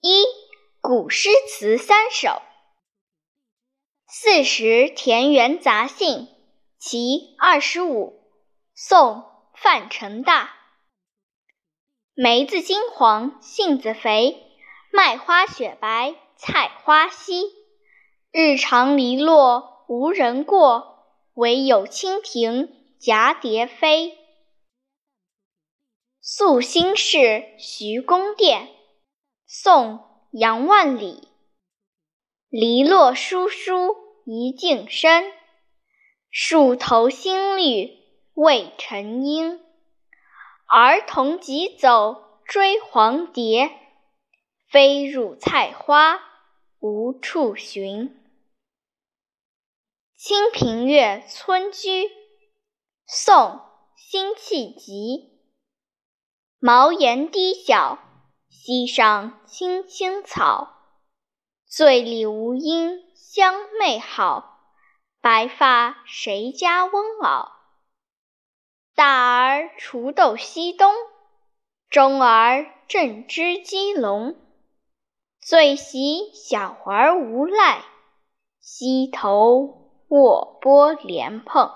一古诗词三首。四时田园杂兴，其二十五。宋·范成大。梅子金黄，杏子肥，麦花雪白，菜花稀。日长篱落无人过，惟有蜻蜓蛱蝶飞。宿新市徐公店。宋·杨万里。篱落疏疏一径深，树头新绿未成阴。儿童急走追黄蝶，飞入菜花无处寻。《清平乐·村居》宋·辛弃疾。茅檐低小。溪上青青草，醉里吴音相媚好。白发谁家翁媪？大儿锄豆溪东，中儿正织鸡笼。最喜小儿无赖，溪头卧剥莲蓬。